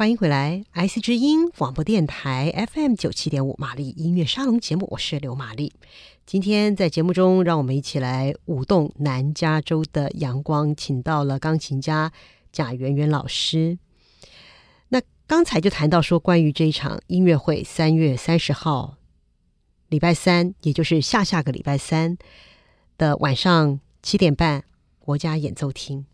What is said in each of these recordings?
欢迎回来，IC 之音广播电台 FM 九七点五，玛丽音乐沙龙节目，我是刘玛丽。今天在节目中，让我们一起来舞动南加州的阳光，请到了钢琴家贾圆圆老师。那刚才就谈到说，关于这一场音乐会，三月三十号，礼拜三，也就是下下个礼拜三的晚上七点半，国家演奏厅。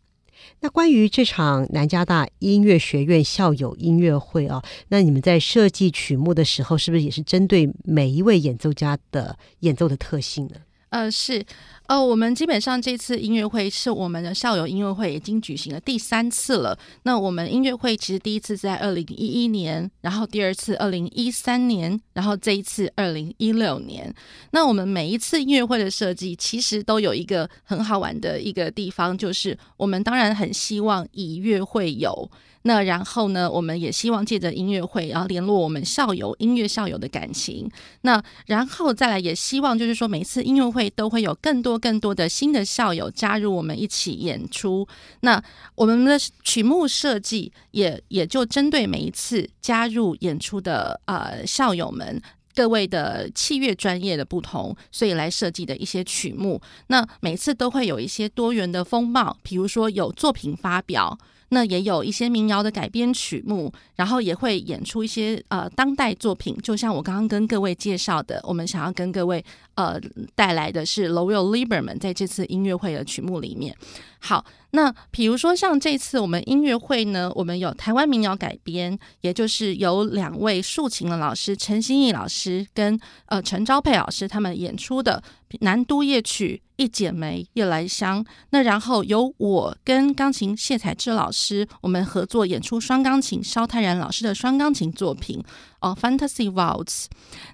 那关于这场南加大音乐学院校友音乐会啊，那你们在设计曲目的时候，是不是也是针对每一位演奏家的演奏的特性呢？呃，是。呃，我们基本上这次音乐会是我们的校友音乐会已经举行了第三次了。那我们音乐会其实第一次在二零一一年，然后第二次二零一三年，然后这一次二零一六年。那我们每一次音乐会的设计，其实都有一个很好玩的一个地方，就是我们当然很希望以乐会友。那然后呢，我们也希望借着音乐会，然后联络我们校友、音乐校友的感情。那然后再来，也希望就是说，每次音乐会都会有更多更多的新的校友加入我们一起演出。那我们的曲目设计也也就针对每一次加入演出的呃校友们各位的器乐专业的不同，所以来设计的一些曲目。那每次都会有一些多元的风貌，比如说有作品发表。那也有一些民谣的改编曲目，然后也会演出一些呃当代作品，就像我刚刚跟各位介绍的，我们想要跟各位呃带来的是 Lowell Lieberman 在这次音乐会的曲目里面。好，那比如说像这次我们音乐会呢，我们有台湾民谣改编，也就是由两位竖琴的老师陈新义老师跟呃陈昭佩老师他们演出的南都夜曲。一剪梅，夜来香。那然后由我跟钢琴谢彩芝老师，我们合作演出双钢琴萧泰然老师的双钢琴作品哦，《Fantasy Waltz》。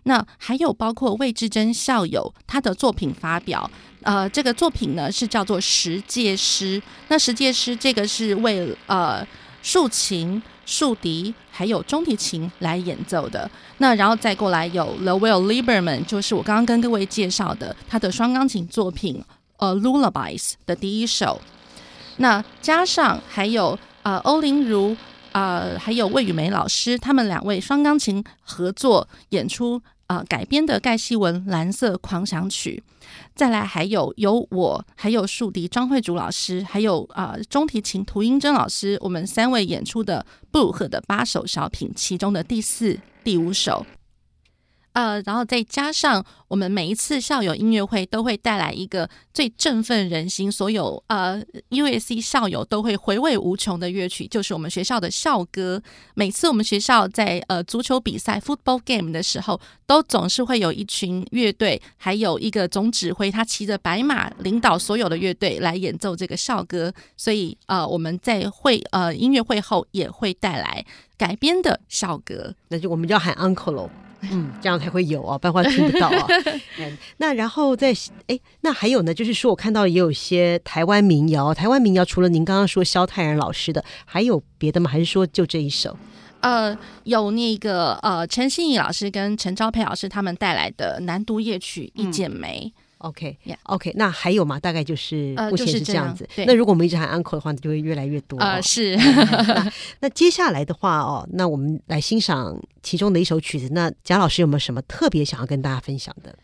那还有包括魏志珍校友他的作品发表，呃，这个作品呢是叫做《十诫诗》。那《十诫诗》这个是为呃竖琴。竖笛还有中提琴来演奏的，那然后再过来有 Lowell Lieberman，就是我刚刚跟各位介绍的他的双钢琴作品，呃，Lullabies 的第一首。那加上还有呃欧林如啊还有魏雨梅老师，他们两位双钢琴合作演出啊改编的盖希文《蓝色狂想曲》。再来还有有我，还有竖笛张慧竹老师，还有啊、呃、中提琴涂英珍老师，我们三位演出的布鲁赫的八首小品，其中的第四、第五首。呃，然后再加上我们每一次校友音乐会都会带来一个最振奋人心、所有呃 USC 校友都会回味无穷的乐曲，就是我们学校的校歌。每次我们学校在呃足球比赛 football game 的时候，都总是会有一群乐队，还有一个总指挥，他骑着白马领导所有的乐队来演奏这个校歌。所以呃，我们在会呃音乐会后也会带来改编的校歌，那就我们就要喊 uncle 喽。嗯，这样才会有啊，不然听不到啊。嗯，那然后再哎，那还有呢，就是说我看到也有一些台湾民谣，台湾民谣除了您刚刚说萧泰然老师的，还有别的吗？还是说就这一首？呃，有那个呃陈心怡老师跟陈昭佩老师他们带来的南都夜曲《一剪梅》。嗯 OK，OK，、okay, 那还有吗？大概就是目前是这样子。呃就是、那如果我们一直喊 uncle 的话，就会越来越多、哦。啊、呃，是。那，那接下来的话哦，那我们来欣赏其中的一首曲子。那贾老师有没有什么特别想要跟大家分享的？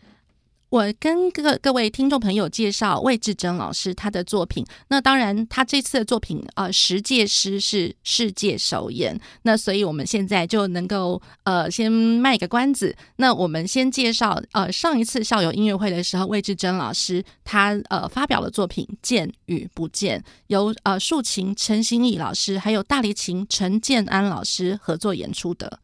我跟各各位听众朋友介绍魏志珍老师他的作品。那当然，他这次的作品，呃《十诫诗》是世界首演。那所以我们现在就能够呃先卖个关子。那我们先介绍呃上一次校友音乐会的时候，魏志珍老师他呃发表的作品《见与不见》，由呃竖琴陈心怡老师还有大提琴陈建安老师合作演出的。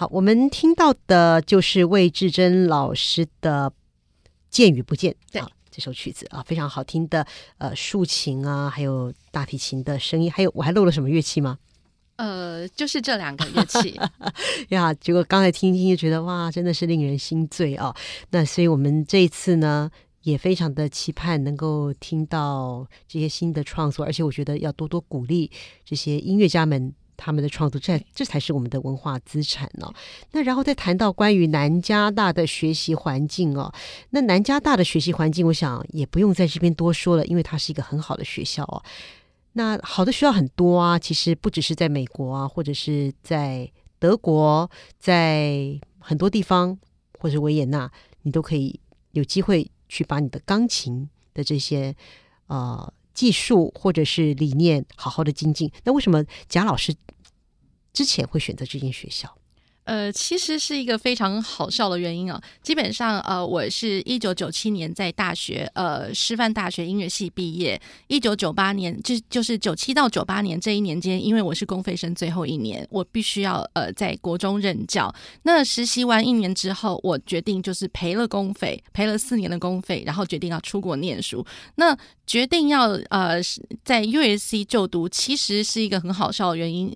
好，我们听到的就是魏志珍老师的《见与不见》对啊，这首曲子啊，非常好听的呃竖琴啊，还有大提琴的声音，还有我还漏了什么乐器吗？呃，就是这两个乐器 呀。结果刚才听一听就觉得哇，真的是令人心醉啊。那所以我们这一次呢，也非常的期盼能够听到这些新的创作，而且我觉得要多多鼓励这些音乐家们他们的创作，这这才是我们的文化资产呢。那然后再谈到关于南加大的学习环境哦，那南加大的学习环境，我想也不用在这边多说了，因为它是一个很好的学校哦。那好的学校很多啊，其实不只是在美国啊，或者是在德国，在很多地方，或者维也纳，你都可以有机会去把你的钢琴的这些呃技术或者是理念好好的精进。那为什么贾老师之前会选择这间学校？呃，其实是一个非常好笑的原因啊。基本上，呃，我是一九九七年在大学，呃，师范大学音乐系毕业。一九九八年，就就是九七到九八年这一年间，因为我是公费生最后一年，我必须要呃在国中任教。那实习完一年之后，我决定就是赔了公费，赔了四年的公费，然后决定要出国念书。那决定要呃在 USC 就读，其实是一个很好笑的原因。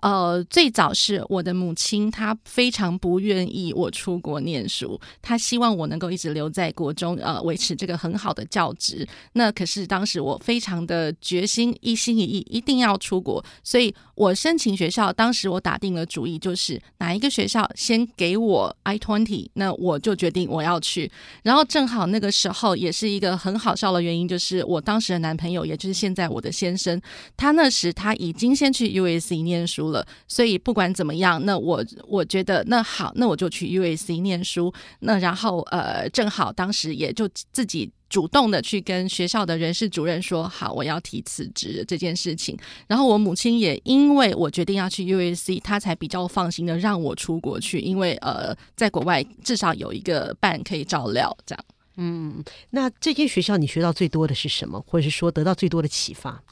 呃，最早是我的母亲，她他非常不愿意我出国念书，他希望我能够一直留在国中，呃，维持这个很好的教职。那可是当时我非常的决心，一心一意，一定要出国，所以我申请学校，当时我打定了主意，就是哪一个学校先给我 i twenty，那我就决定我要去。然后正好那个时候也是一个很好笑的原因，就是。我当时的男朋友，也就是现在我的先生，他那时他已经先去 USC 念书了，所以不管怎么样，那我我觉得那好，那我就去 USC 念书。那然后呃，正好当时也就自己主动的去跟学校的人事主任说，好，我要提辞职这件事情。然后我母亲也因为我决定要去 UAC，她才比较放心的让我出国去，因为呃，在国外至少有一个伴可以照料，这样。嗯，那这间学校你学到最多的是什么，或者是说得到最多的启发？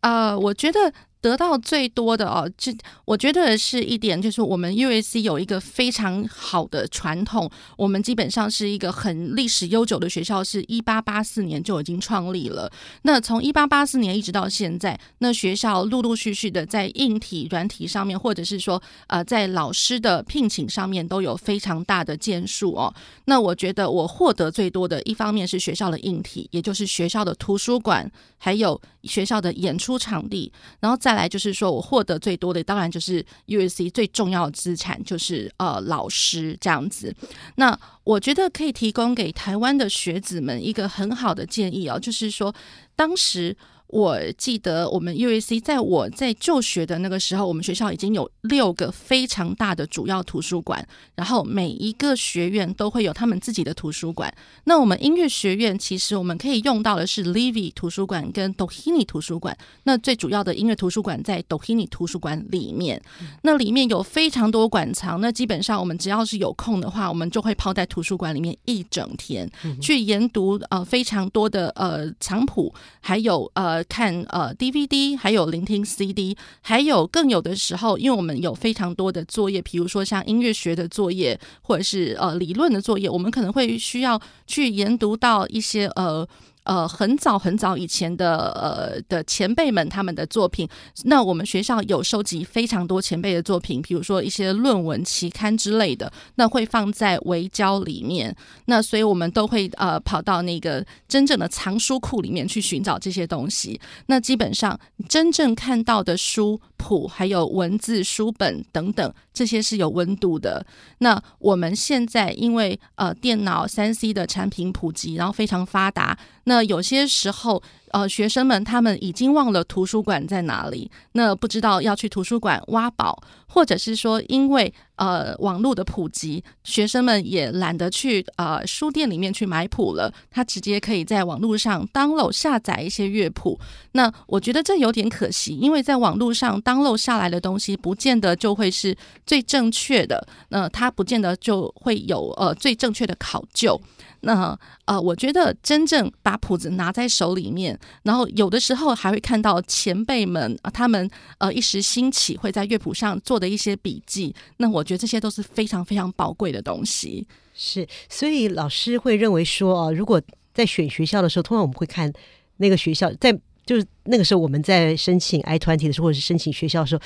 呃，我觉得。得到最多的哦，这我觉得是一点，就是我们 USC 有一个非常好的传统，我们基本上是一个很历史悠久的学校，是一八八四年就已经创立了。那从一八八四年一直到现在，那学校陆陆续续的在硬体、软体上面，或者是说呃在老师的聘请上面都有非常大的建树哦。那我觉得我获得最多的一方面是学校的硬体，也就是学校的图书馆，还有学校的演出场地，然后再。来就是说，我获得最多的当然就是 USC 最重要的资产，就是呃老师这样子。那我觉得可以提供给台湾的学子们一个很好的建议哦，就是说当时。我记得我们 UAC 在我在就学的那个时候，我们学校已经有六个非常大的主要图书馆，然后每一个学院都会有他们自己的图书馆。那我们音乐学院其实我们可以用到的是 Livy 图书馆跟 Doheny 图书馆。那最主要的音乐图书馆在 Doheny 图书馆里面，那里面有非常多馆藏。那基本上我们只要是有空的话，我们就会泡在图书馆里面一整天，去研读呃非常多的呃藏谱，还有呃。看呃 DVD，还有聆听 CD，还有更有的时候，因为我们有非常多的作业，比如说像音乐学的作业，或者是呃理论的作业，我们可能会需要去研读到一些呃。呃，很早很早以前的呃的前辈们他们的作品，那我们学校有收集非常多前辈的作品，比如说一些论文期刊之类的，那会放在微胶里面。那所以我们都会呃跑到那个真正的藏书库里面去寻找这些东西。那基本上真正看到的书谱，还有文字书本等等，这些是有温度的。那我们现在因为呃电脑三 C 的产品普及，然后非常发达。那有些时候，呃，学生们他们已经忘了图书馆在哪里，那不知道要去图书馆挖宝，或者是说因为呃网络的普及，学生们也懒得去呃书店里面去买谱了，他直接可以在网络上 download 下载一些乐谱。那我觉得这有点可惜，因为在网络上 download 下来的东西，不见得就会是最正确的，那它不见得就会有呃最正确的考究。那呃，我觉得真正把谱子拿在手里面，然后有的时候还会看到前辈们啊，他们呃一时兴起会在乐谱上做的一些笔记，那我觉得这些都是非常非常宝贵的东西。是，所以老师会认为说，哦，如果在选学校的时候，通常我们会看那个学校，在就是那个时候我们在申请 I 团体的时候，或者是申请学校的时候，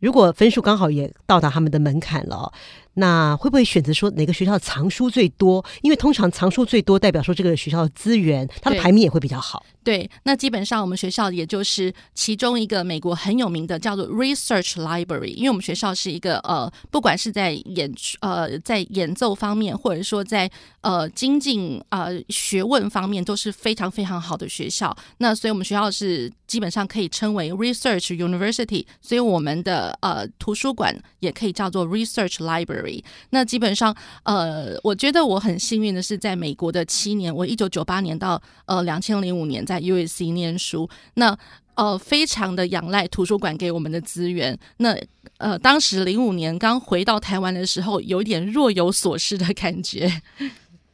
如果分数刚好也到达他们的门槛了。那会不会选择说哪个学校藏书最多？因为通常藏书最多，代表说这个学校的资源，它的排名也会比较好。对，那基本上我们学校也就是其中一个美国很有名的叫做 Research Library，因为我们学校是一个呃，不管是在演呃在演奏方面，或者说在呃精进呃学问方面，都是非常非常好的学校。那所以我们学校是基本上可以称为 Research University，所以我们的呃图书馆也可以叫做 Research Library。那基本上，呃，我觉得我很幸运的是，在美国的七年，我一九九八年到呃两千零五年在 USC 念书，那呃非常的仰赖图书馆给我们的资源。那呃，当时零五年刚回到台湾的时候，有点若有所失的感觉。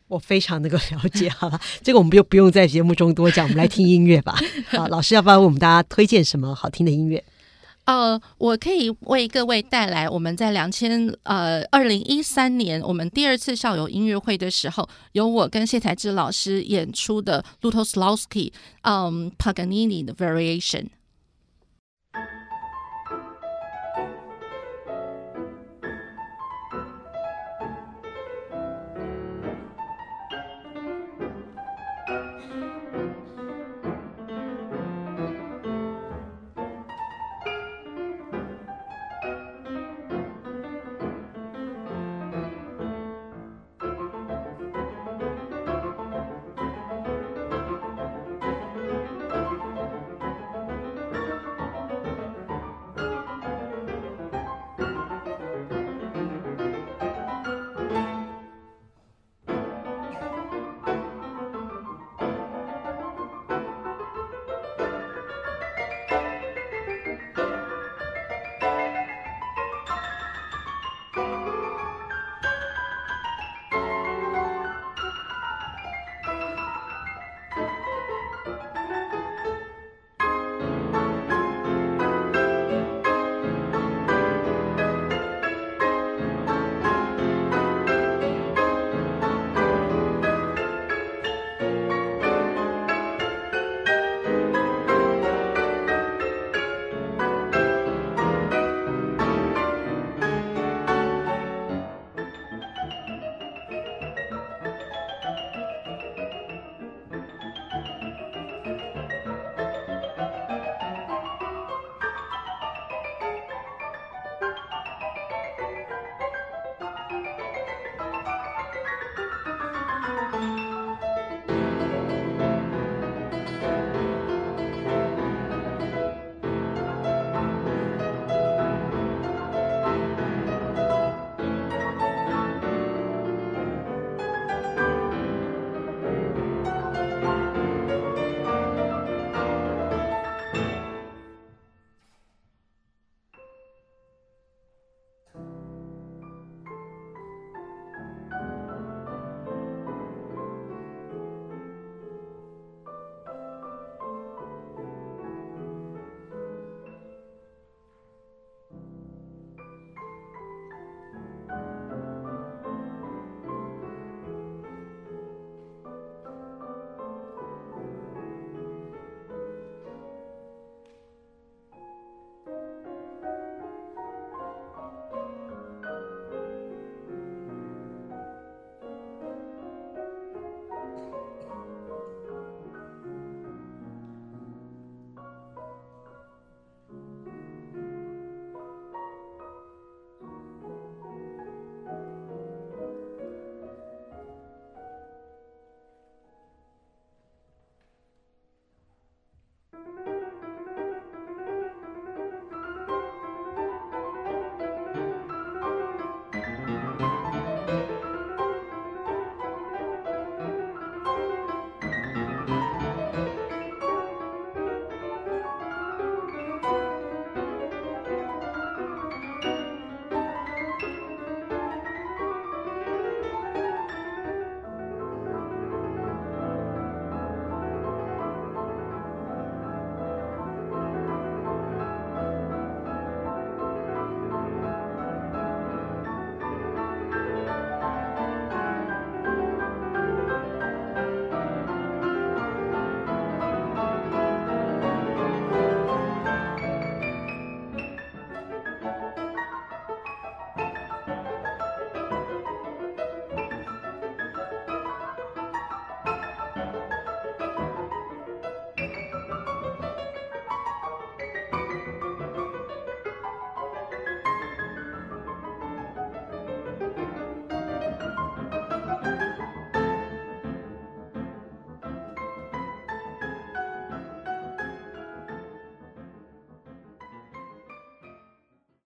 我非常能够了解，好了，这个我们就不用在节目中多讲，我们来听音乐吧。好，老师要不要为我们大家推荐什么好听的音乐？呃，我可以为各位带来我们在两千呃二零一三年我们第二次校友音乐会的时候，由我跟谢才智老师演出的 Lutoslawski 嗯 Paganini 的 Variation。